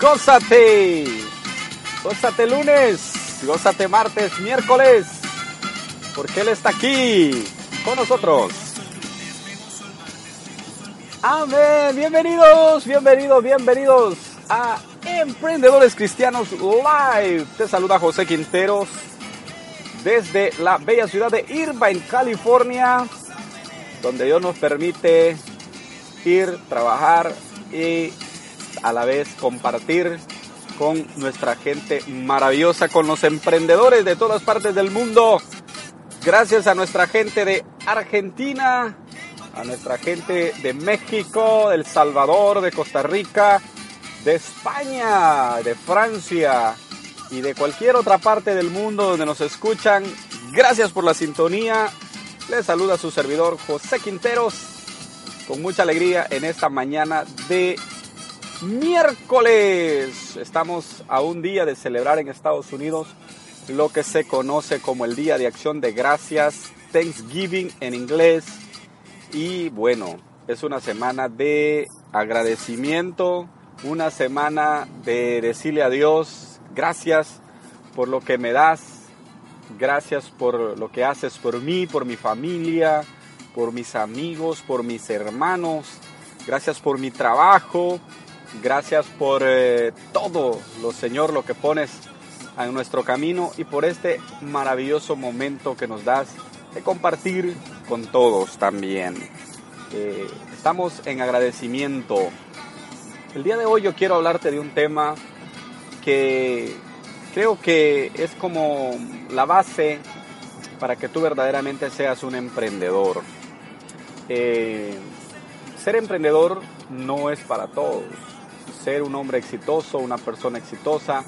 gózate. Gózate lunes, gózate martes, miércoles, porque Él está aquí con nosotros. Amén. Bienvenidos, bienvenidos, bienvenidos a Emprendedores Cristianos Live. Te saluda José Quinteros desde la bella ciudad de Irvine, California, donde Dios nos permite ir, trabajar y a la vez compartir con nuestra gente maravillosa, con los emprendedores de todas partes del mundo. Gracias a nuestra gente de Argentina, a nuestra gente de México, de El Salvador, de Costa Rica, de España, de Francia y de cualquier otra parte del mundo donde nos escuchan. Gracias por la sintonía. Les saluda su servidor José Quinteros con mucha alegría en esta mañana de miércoles. Estamos a un día de celebrar en Estados Unidos lo que se conoce como el Día de Acción de Gracias, Thanksgiving en inglés. Y bueno, es una semana de agradecimiento, una semana de decirle a Dios gracias por lo que me das, gracias por lo que haces por mí, por mi familia, por mis amigos, por mis hermanos, gracias por mi trabajo, Gracias por eh, todo, lo Señor, lo que pones en nuestro camino y por este maravilloso momento que nos das de compartir con todos también. Eh, estamos en agradecimiento. El día de hoy yo quiero hablarte de un tema que creo que es como la base para que tú verdaderamente seas un emprendedor. Eh, ser emprendedor no es para todos ser un hombre exitoso, una persona exitosa,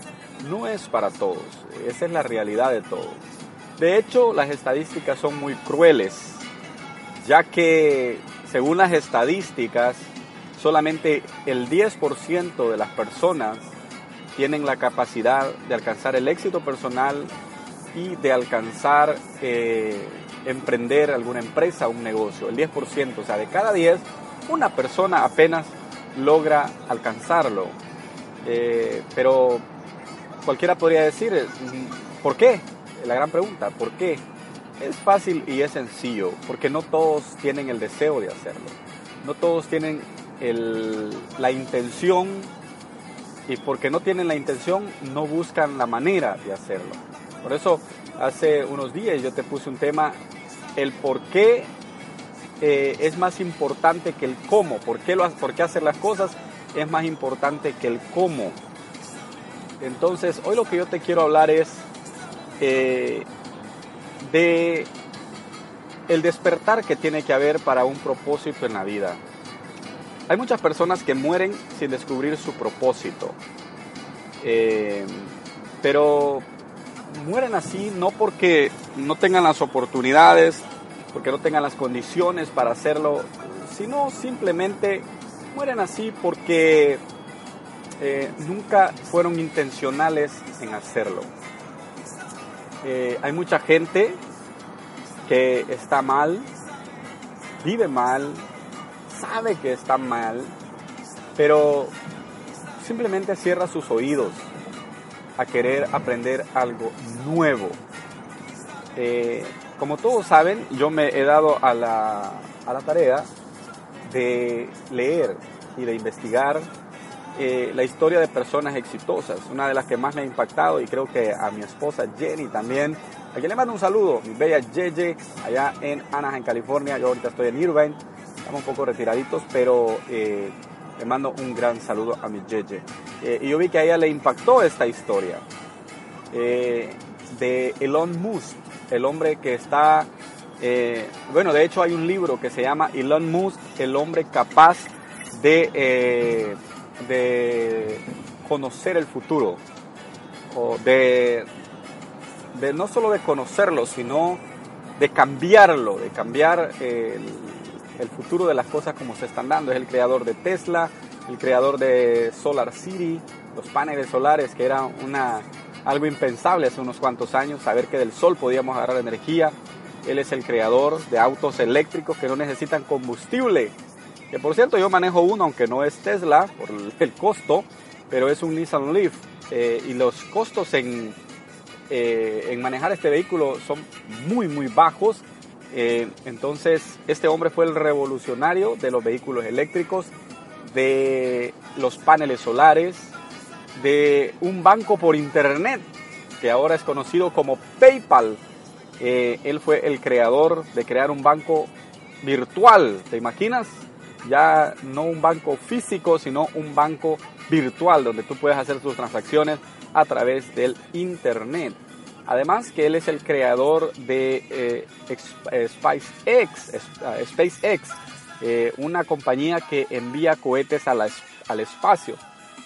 no es para todos. Esa es la realidad de todos. De hecho, las estadísticas son muy crueles, ya que según las estadísticas, solamente el 10% de las personas tienen la capacidad de alcanzar el éxito personal y de alcanzar, eh, emprender alguna empresa, un negocio. El 10%, o sea, de cada 10, una persona apenas logra alcanzarlo. Eh, pero cualquiera podría decir, mm, ¿por qué? La gran pregunta, ¿por qué? Es fácil y es sencillo, porque no todos tienen el deseo de hacerlo. No todos tienen la intención y porque no tienen la intención no buscan la manera de hacerlo. Por eso hace unos días yo te puse un tema, el por qué eh, es más importante que el cómo. ¿Por qué, lo, ¿Por qué hacer las cosas es más importante que el cómo? Entonces, hoy lo que yo te quiero hablar es eh, de el despertar que tiene que haber para un propósito en la vida. Hay muchas personas que mueren sin descubrir su propósito, eh, pero mueren así no porque no tengan las oportunidades, porque no tengan las condiciones para hacerlo, sino simplemente mueren así porque eh, nunca fueron intencionales en hacerlo. Eh, hay mucha gente que está mal, vive mal, sabe que está mal, pero simplemente cierra sus oídos a querer aprender algo nuevo. Eh, como todos saben, yo me he dado a la, tarea de leer y de investigar eh, la historia de personas exitosas. Una de las que más me ha impactado y creo que a mi esposa Jenny también. A quien le mando un saludo, mi bella Yeye, allá en Anaheim, California. Yo ahorita estoy en Irvine, estamos un poco retiraditos, pero eh, le mando un gran saludo a mi Yeye. Eh, y yo vi que a ella le impactó esta historia de Elon Musk el hombre que está, eh, bueno, de hecho hay un libro que se llama Elon Musk, el hombre capaz de, eh, de conocer el futuro, o de, de, no solo de conocerlo, sino de cambiarlo, de cambiar el, el futuro de las cosas como se están dando. Es el creador de Tesla, el creador de Solar City, los paneles solares, que era una algo impensable hace unos cuantos años, saber que del sol podíamos agarrar energía. Él es el creador de autos eléctricos que no necesitan combustible. Que por cierto yo manejo uno, aunque no es Tesla, por el costo, pero es un Nissan Leaf eh, y los costos en, eh, en manejar este vehículo son muy, muy bajos. Eh, entonces, este hombre fue el revolucionario de los vehículos eléctricos, de los paneles solares, de un banco por internet, que ahora es conocido como PayPal. él fue el creador de crear un banco virtual, ¿te imaginas? Ya no un banco físico, sino un banco virtual donde tú puedes hacer tus transacciones a través del Internet. Además que él es el creador de eh, eh, SpaceX, eh, SpaceX una compañía que envía cohetes al espacio.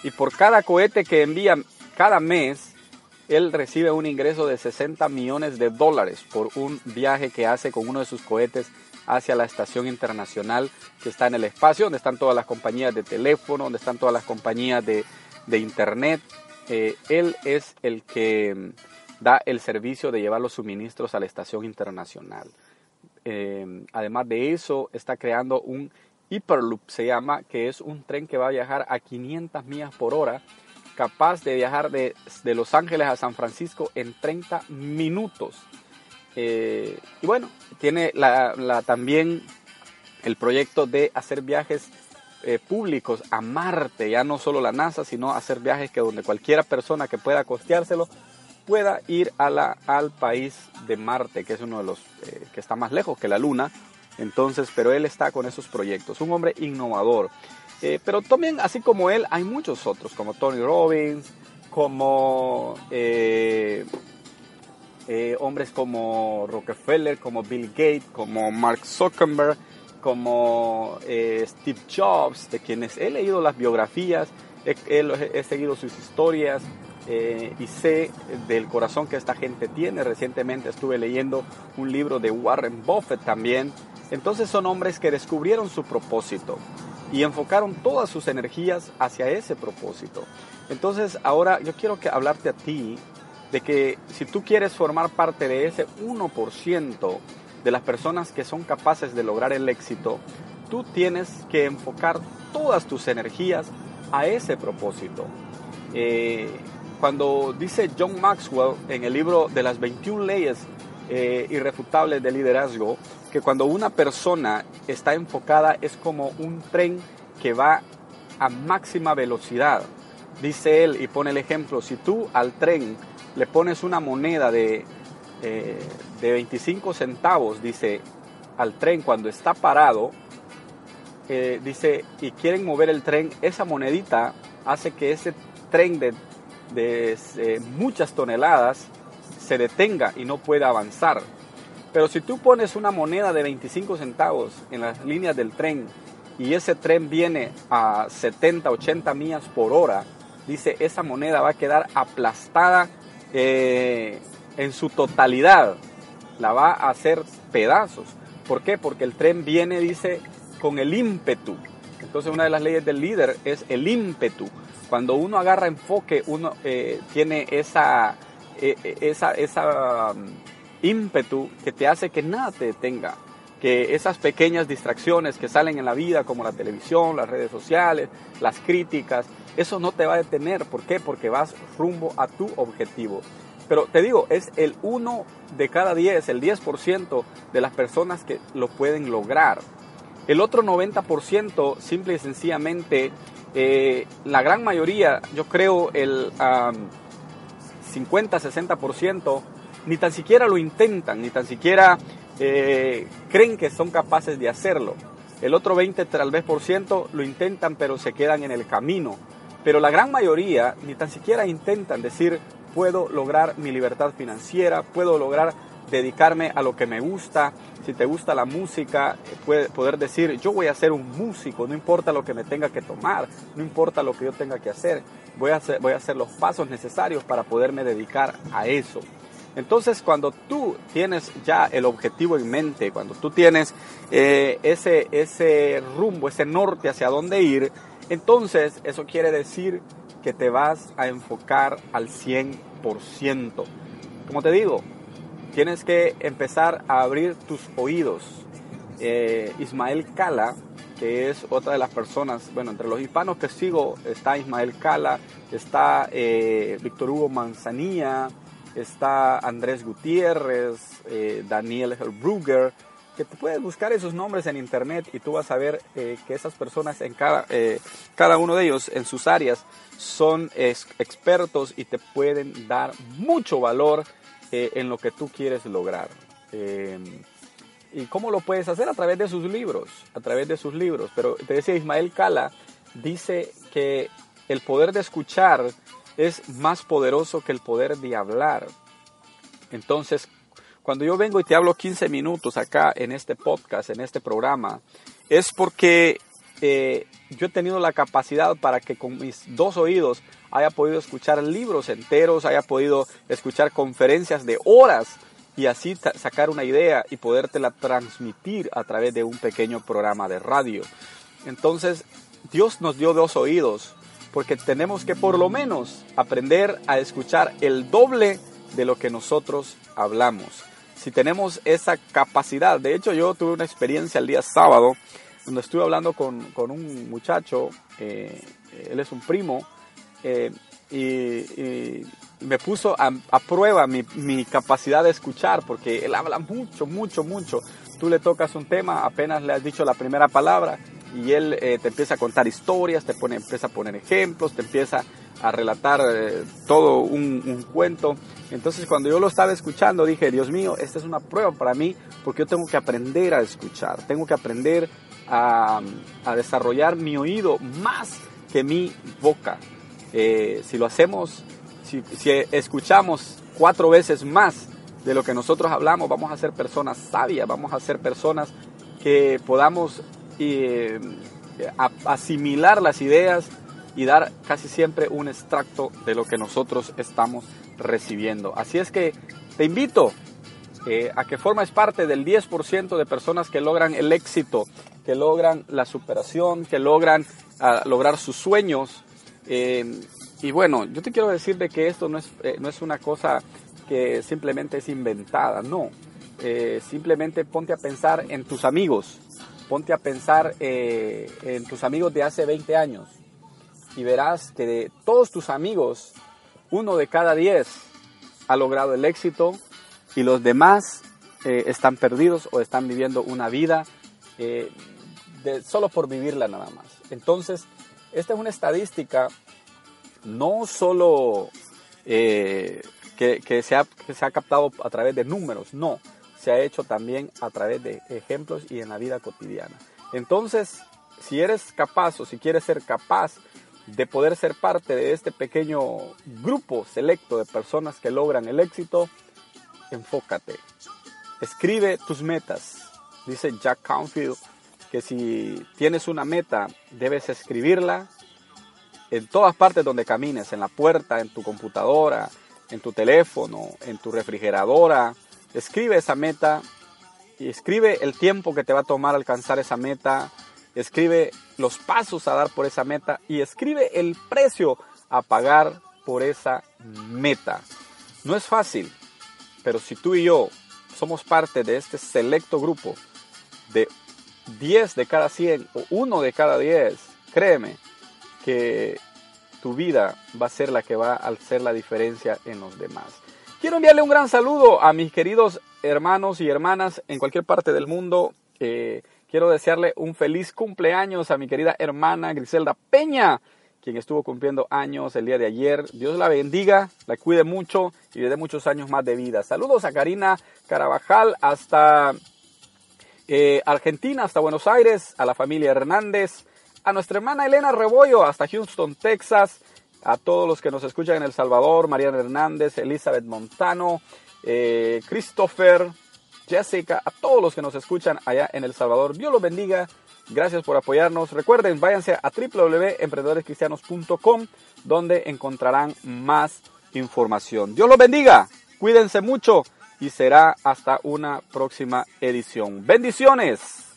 Y por cada cohete que envía cada mes, él recibe un ingreso de 60 millones de dólares por un viaje que hace con uno de sus cohetes hacia la estación internacional que está en el espacio, donde están todas las compañías de teléfono, donde están todas las compañías de, internet. Eh, él es el que mm, da el servicio de llevar los suministros a la estación internacional. Eh, además de eso, está creando un Hyperloop, se llama, que es un tren que va a viajar a 500 millas por hora, capaz de viajar de, de Los Ángeles a San Francisco en 30 minutos. Eh, y bueno, tiene la, también el proyecto de hacer viajes eh, públicos a Marte, ya no solo la NASA, sino hacer viajes que donde cualquiera persona que pueda costeárselo pueda ir a la, al país de Marte, que es uno de los eh, que está más lejos que la Luna. Entonces, pero él está con esos proyectos, un hombre innovador. pero también, así como él, hay muchos otros, como Tony Robbins, como eh, hombres como Rockefeller, como Bill Gates, como Mark Zuckerberg, como eh, Steve Jobs, de quienes he leído las biografías, he, seguido sus historias eh, y sé del corazón que esta gente tiene. Recientemente estuve leyendo un libro de Warren Buffett también. Entonces son hombres que descubrieron su propósito y enfocaron todas sus energías hacia ese propósito. Entonces ahora yo quiero que hablarte a ti de que si tú quieres formar parte de ese 1% de las personas que son capaces de lograr el éxito, tú tienes que enfocar todas tus energías a ese propósito. Eh, cuando dice John Maxwell en el libro de las 21 leyes eh, irrefutables de liderazgo, que cuando una persona está enfocada es como un tren que va a máxima velocidad. Dice él y pone el ejemplo, si tú al tren le pones una moneda de, eh, de 25 centavos, dice, al tren cuando está parado, eh, dice, y quieren mover el tren, esa monedita hace que ese tren de, de eh, muchas toneladas se detenga y no pueda avanzar. Pero si tú pones una moneda de 25 centavos en las líneas del tren y ese tren viene a 70, 80 millas por hora, dice, esa moneda va a quedar aplastada eh, en su totalidad la va a hacer pedazos. ¿Por qué? Porque el tren viene, dice, con el ímpetu. Entonces una de las leyes del líder es el ímpetu. Cuando uno agarra enfoque, uno eh, tiene esa, eh, esa, esa um, ímpetu que te hace que nada te detenga. Que esas pequeñas distracciones que salen en la vida, como la televisión, las redes sociales, las críticas, eso no te va a detener. ¿Por qué? Porque vas rumbo a tu objetivo. Pero te digo, es el 1 de cada 10, el 10% de las personas que lo pueden lograr. El otro 90%, simple y sencillamente, eh, la gran mayoría, yo creo el 50-60%, ni tan siquiera lo intentan, ni tan siquiera eh, creen que son capaces de hacerlo. El otro 20 tal vez por ciento lo intentan pero se quedan en el camino pero la gran mayoría ni tan siquiera intentan decir, puedo lograr mi libertad financiera, puedo lograr dedicarme a lo que me gusta. Si te gusta la música, puede, poder decir, yo voy a ser un músico, no importa lo que me tenga que tomar, no importa lo que yo tenga que hacer, voy a hacer, voy a hacer los pasos necesarios para poderme dedicar a eso. Entonces, cuando tú tienes ya el objetivo en mente, cuando tú tienes eh, ese, ese rumbo, ese norte hacia dónde ir, entonces, eso quiere decir que te vas a enfocar al 100%. Como te digo, tienes que empezar a abrir tus oídos. Eh, Ismael Cala que es otra de las personas, bueno, entre los hispanos que sigo está Ismael Cala, está eh, Víctor Hugo Manzanilla, está Andrés Gutiérrez, eh, Daniel Herbrugger, que te puedes buscar esos nombres en internet y tú vas a ver eh, que esas personas en cada, cada uno de ellos en sus áreas son expertos y te pueden dar mucho valor en lo que tú quieres lograr. ¿Y cómo lo puedes hacer? A través de sus libros, a través de sus libros. Pero te decía Ismael Cala, dice que el poder de escuchar es más poderoso que el poder de hablar. Entonces, cuando yo vengo y te hablo 15 minutos acá en este podcast, en este programa, es porque eh, yo he tenido la capacidad para que con mis dos oídos haya podido escuchar libros enteros, haya podido escuchar conferencias de horas y así sacar una idea y podértela transmitir a través de un pequeño programa de radio. Entonces, Dios nos dio dos oídos porque tenemos que por lo menos aprender a escuchar el doble de lo que nosotros hablamos. Si tenemos esa capacidad, de hecho yo tuve una experiencia el día sábado donde estuve hablando con, un muchacho, eh, él es un primo, eh, y, me puso a, prueba mi, capacidad de escuchar, porque él habla mucho, mucho, mucho. Tú le tocas un tema, apenas le has dicho la primera palabra y él eh, te empieza a contar historias, te pone, empieza a poner ejemplos, te empieza a relatar eh, todo un, cuento. Entonces cuando yo lo estaba escuchando dije, Dios mío, esta es una prueba para mí porque yo tengo que aprender a escuchar, tengo que aprender a, desarrollar mi oído más que mi boca. Eh, si lo hacemos, si, escuchamos cuatro veces más de lo que nosotros hablamos, vamos a ser personas sabias, vamos a ser personas que podamos eh, asimilar las ideas y dar casi siempre un extracto de lo que nosotros estamos recibiendo. Así es que te invito eh, a que formes parte del 10% de personas que logran el éxito, que logran la superación, que logran ah, lograr sus sueños. Eh, y bueno, yo te quiero decir de que esto no es, eh, no es una cosa que simplemente es inventada, no. Eh, simplemente ponte a pensar en tus amigos, ponte a pensar en tus amigos de hace 20 años. Y verás que de todos tus amigos, uno de cada 10 ha logrado el éxito y los demás están perdidos o están viviendo una vida solo por vivirla nada más. Entonces, esta es una estadística no solo eh, que, se ha, se ha captado a través de números, no, se ha hecho también a través de ejemplos y en la vida cotidiana. Entonces, si eres capaz o si quieres ser capaz de poder ser parte de este pequeño grupo selecto de personas que logran el éxito, enfócate. Escribe tus metas. Dice Jack Canfield que si tienes una meta, debes escribirla en todas partes donde camines, en la puerta, en tu computadora, en tu teléfono, en tu refrigeradora. Escribe esa meta y escribe el tiempo que te va a tomar alcanzar esa meta. Escribe los pasos a dar por esa meta y escribe el precio a pagar por esa meta. No es fácil, pero si tú y yo somos parte de este selecto grupo de 10 de cada 100 o 1 de cada 10, créeme que tu vida va a ser la que va a hacer la diferencia en los demás. Quiero enviarle un gran saludo a mis queridos hermanos y hermanas en cualquier parte del mundo. Eh, quiero desearle un feliz cumpleaños a mi querida hermana Griselda Peña, quien estuvo cumpliendo años el día de ayer. Dios la bendiga, la cuide mucho y le dé muchos años más de vida. Saludos a Karina Carabajal hasta eh, Argentina hasta Buenos Aires, a la familia Hernández, a nuestra hermana Elena Rebollo hasta Houston, Texas, a todos los que nos escuchan en El Salvador, Mariana Hernández, Elizabeth Montano, eh, Christopher, Jessica, a todos los que nos escuchan allá en El Salvador. Dios los bendiga. Gracias por apoyarnos. Recuerden, váyanse a www.emprendedorescristianos.com donde encontrarán más información. Dios los bendiga. Cuídense mucho y será hasta una próxima edición. Bendiciones.